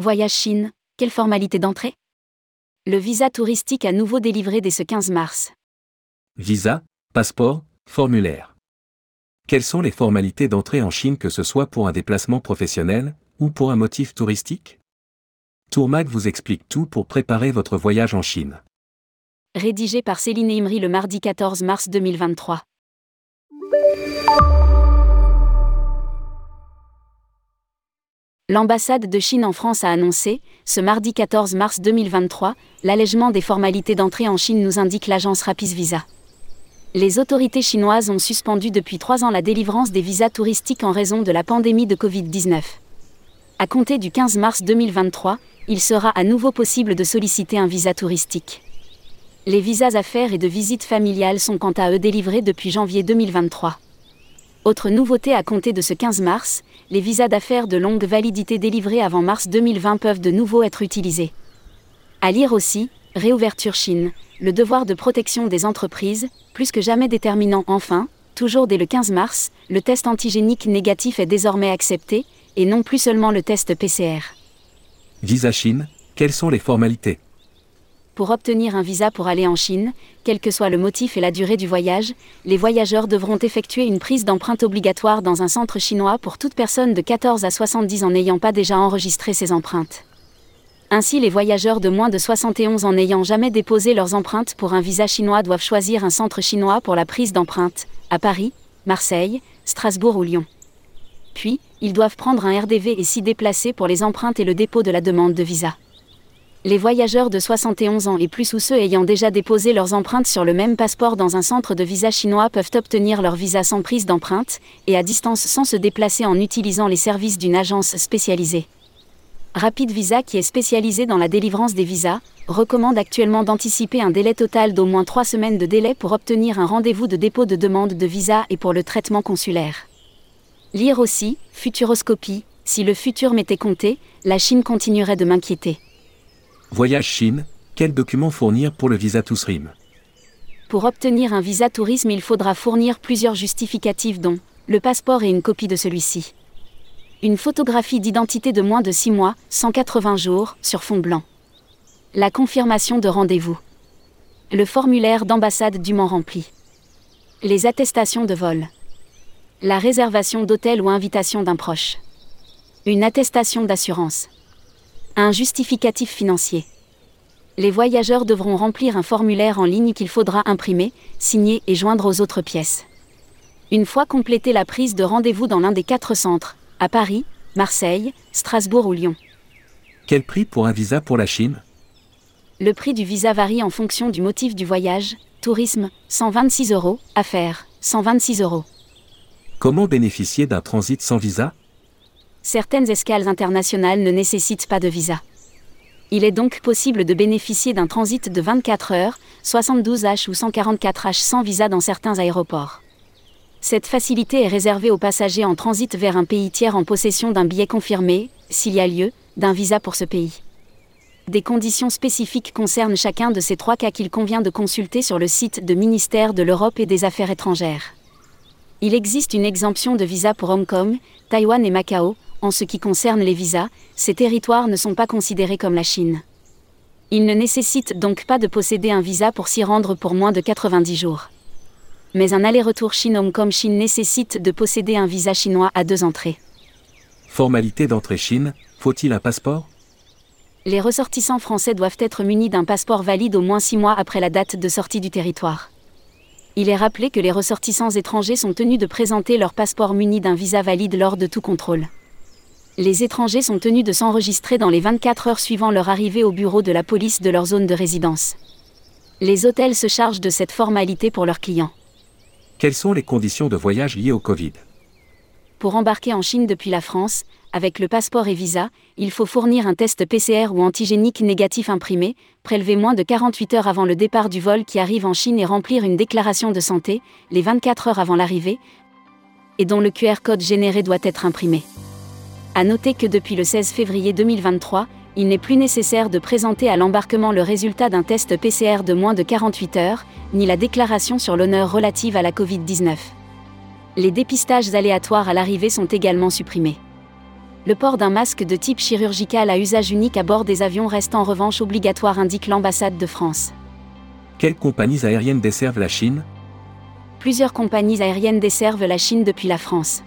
Voyage Chine, quelle formalité d'entrée? Le visa touristique à nouveau délivré dès ce 15 mars. Visa, passeport, formulaire. Quelles sont les formalités d'entrée en Chine que ce soit pour un déplacement professionnel ou pour un motif touristique? Tourmag vous explique tout pour préparer votre voyage en Chine. Rédigé par Céline Imri le mardi 14 mars 2023. L'ambassade de Chine en France a annoncé, ce mardi 14 mars 2023, l'allègement des formalités d'entrée en Chine nous indique l'agence Rapis Visa. Les autorités chinoises ont suspendu depuis trois ans la délivrance des visas touristiques en raison de la pandémie de Covid-19. À compter du 15 mars 2023, il sera à nouveau possible de solliciter un visa touristique. Les visas affaires et de visite familiale sont quant à eux délivrés depuis janvier 2023. Autre nouveauté à compter de ce 15 mars, les visas d'affaires de longue validité délivrés avant mars 2020 peuvent de nouveau être utilisés. À lire aussi, Réouverture Chine, le devoir de protection des entreprises, plus que jamais déterminant enfin, toujours dès le 15 mars, le test antigénique négatif est désormais accepté, et non plus seulement le test PCR. Visa Chine, quelles sont les formalités? Pour obtenir un visa pour aller en Chine, quel que soit le motif et la durée du voyage, les voyageurs devront effectuer une prise d'empreinte obligatoire dans un centre chinois pour toute personne de 14 à 70 ans n'ayant pas déjà enregistré ses empreintes. Ainsi, les voyageurs de moins de 71 ans n'ayant jamais déposé leurs empreintes pour un visa chinois doivent choisir un centre chinois pour la prise d'empreintes, à Paris, Marseille, Strasbourg ou Lyon. Puis, ils doivent prendre un RDV et s'y déplacer pour les empreintes et le dépôt de la demande de visa. Les voyageurs de 71 ans et plus ou ceux ayant déjà déposé leurs empreintes sur le même passeport dans un centre de visa chinois peuvent obtenir leur visa sans prise d'empreinte et à distance sans se déplacer en utilisant les services d'une agence spécialisée. Rapid Visa, qui est spécialisée dans la délivrance des visas, recommande actuellement d'anticiper un délai total d'au moins trois semaines de délai pour obtenir un rendez-vous de dépôt de demande de visa et pour le traitement consulaire. Lire aussi, Futuroscopie, si le futur m'était compté, la Chine continuerait de m'inquiéter. Voyage Chine, quel document fournir pour le visa Tousrim Pour obtenir un visa tourisme, il faudra fournir plusieurs justificatifs dont le passeport et une copie de celui-ci. Une photographie d'identité de moins de 6 mois, 180 jours, sur fond blanc. La confirmation de rendez-vous. Le formulaire d'ambassade dûment rempli. Les attestations de vol. La réservation d'hôtel ou invitation d'un proche. Une attestation d'assurance. Un justificatif financier. Les voyageurs devront remplir un formulaire en ligne qu'il faudra imprimer, signer et joindre aux autres pièces. Une fois complétée la prise de rendez-vous dans l'un des quatre centres, à Paris, Marseille, Strasbourg ou Lyon. Quel prix pour un visa pour la Chine? Le prix du visa varie en fonction du motif du voyage, tourisme, 126 euros, affaires, 126 euros. Comment bénéficier d'un transit sans visa? Certaines escales internationales ne nécessitent pas de visa. Il est donc possible de bénéficier d'un transit de 24 heures, 72 H ou 144 H sans visa dans certains aéroports. Cette facilité est réservée aux passagers en transit vers un pays tiers en possession d'un billet confirmé, s'il y a lieu, d'un visa pour ce pays. Des conditions spécifiques concernent chacun de ces trois cas qu'il convient de consulter sur le site de ministère de l'Europe et des Affaires étrangères. Il existe une exemption de visa pour Hong Kong, Taïwan et Macao, en ce qui concerne les visas, ces territoires ne sont pas considérés comme la Chine. Ils ne nécessitent donc pas de posséder un visa pour s'y rendre pour moins de 90 jours. Mais un aller-retour Chine-Hong Kong-Chine nécessite de posséder un visa chinois à deux entrées. Formalité d'entrée Chine, faut-il un passeport? Les ressortissants français doivent être munis d'un passeport valide au moins six mois après la date de sortie du territoire. Il est rappelé que les ressortissants étrangers sont tenus de présenter leur passeport muni d'un visa valide lors de tout contrôle les étrangers sont tenus de s'enregistrer dans les 24 heures suivant leur arrivée au bureau de la police de leur zone de résidence. Les hôtels se chargent de cette formalité pour leurs clients. Quelles sont les conditions de voyage liées au Covid? Pour embarquer en Chine depuis la France, avec le passeport et visa, il faut fournir un test PCR ou antigénique négatif imprimé, prélever moins de 48 heures avant le départ du vol qui arrive en Chine et remplir une déclaration de santé, les 24 heures avant l'arrivée, et dont le QR code généré doit être imprimé. À noter que depuis le 16 février 2023, il n'est plus nécessaire de présenter à l'embarquement le résultat d'un test PCR de moins de 48 heures, ni la déclaration sur l'honneur relative à la Covid-19. Les dépistages aléatoires à l'arrivée sont également supprimés. Le port d'un masque de type chirurgical à usage unique à bord des avions reste en revanche obligatoire, indique l'ambassade de France. Quelles compagnies aériennes desservent la Chine? Plusieurs compagnies aériennes desservent la Chine depuis la France.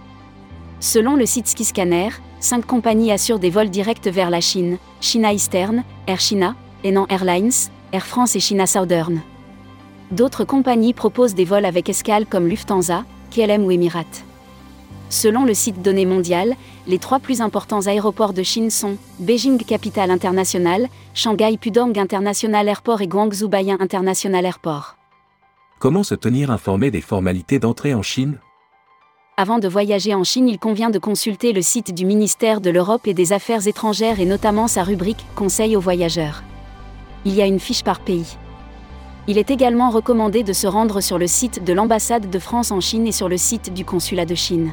Selon le site Skiscanner, cinq compagnies assurent des vols directs vers la Chine China Eastern, Air China, Enan Airlines, Air France et China Southern. D'autres compagnies proposent des vols avec escale comme Lufthansa, KLM ou Emirates. Selon le site Données mondiales, les trois plus importants aéroports de Chine sont Beijing Capital International, Shanghai Pudong International Airport et Guangzhou Baiyun International Airport. Comment se tenir informé des formalités d'entrée en Chine? Avant de voyager en Chine, il convient de consulter le site du ministère de l'Europe et des Affaires étrangères et notamment sa rubrique Conseils aux voyageurs. Il y a une fiche par pays. Il est également recommandé de se rendre sur le site de l'ambassade de France en Chine et sur le site du consulat de Chine.